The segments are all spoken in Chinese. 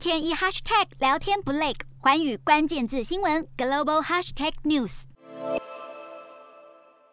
天一 hashtag 聊天不累，寰宇关键字新闻 global hashtag news。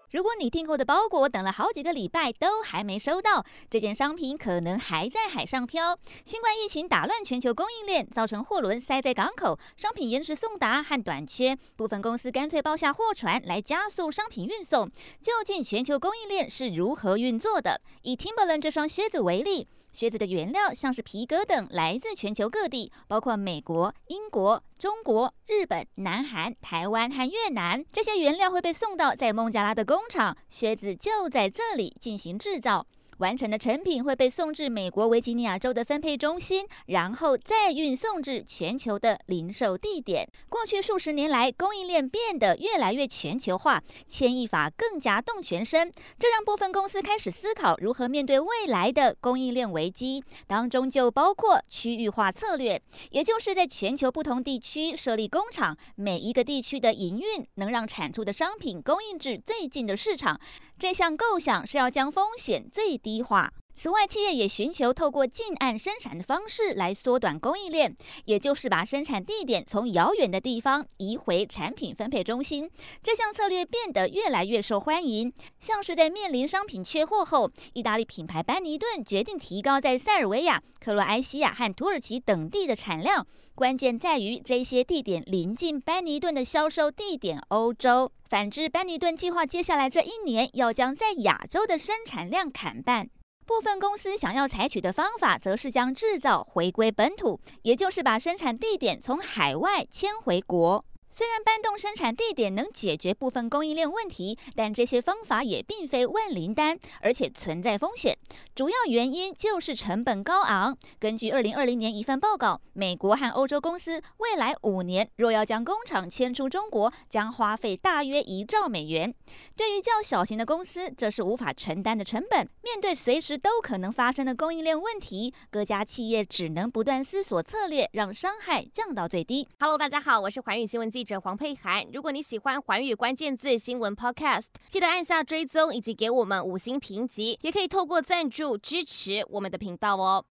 如果你订购的包裹等了好几个礼拜都还没收到，这件商品可能还在海上漂。新冠疫情打乱全球供应链，造成货轮塞在港口，商品延迟送达和短缺。部分公司干脆包下货船来加速商品运送。究竟全球供应链是如何运作的？以 Timberland 这双靴子为例。靴子的原料像是皮革等，来自全球各地，包括美国、英国、中国、日本、南韩、台湾和越南。这些原料会被送到在孟加拉的工厂，靴子就在这里进行制造。完成的成品会被送至美国维吉尼亚州的分配中心，然后再运送至全球的零售地点。过去数十年来，供应链变得越来越全球化，牵一发更加动全身，这让部分公司开始思考如何面对未来的供应链危机，当中就包括区域化策略，也就是在全球不同地区设立工厂，每一个地区的营运能让产出的商品供应至最近的市场。这项构想是要将风险最化。此外，企业也寻求透过近岸生产的方式来缩短供应链，也就是把生产地点从遥远的地方移回产品分配中心。这项策略变得越来越受欢迎。像是在面临商品缺货后，意大利品牌班尼顿决定提高在塞尔维亚、克罗埃西亚和土耳其等地的产量。关键在于这些地点临近班尼顿的销售地点欧洲。反之，班尼顿计划接下来这一年要将在亚洲的生产量砍半。部分公司想要采取的方法，则是将制造回归本土，也就是把生产地点从海外迁回国。虽然搬动生产地点能解决部分供应链问题，但这些方法也并非万灵丹，而且存在风险。主要原因就是成本高昂。根据二零二零年一份报告，美国和欧洲公司未来五年若要将工厂迁出中国，将花费大约一兆美元。对于较小型的公司，这是无法承担的成本。面对随时都可能发生的供应链问题，各家企业只能不断思索策略，让伤害降到最低。Hello，大家好，我是寰宇新闻记者黄佩涵。如果你喜欢寰宇关键字新闻 Podcast，记得按下追踪以及给我们五星评级，也可以透过赞助支持我们的频道哦。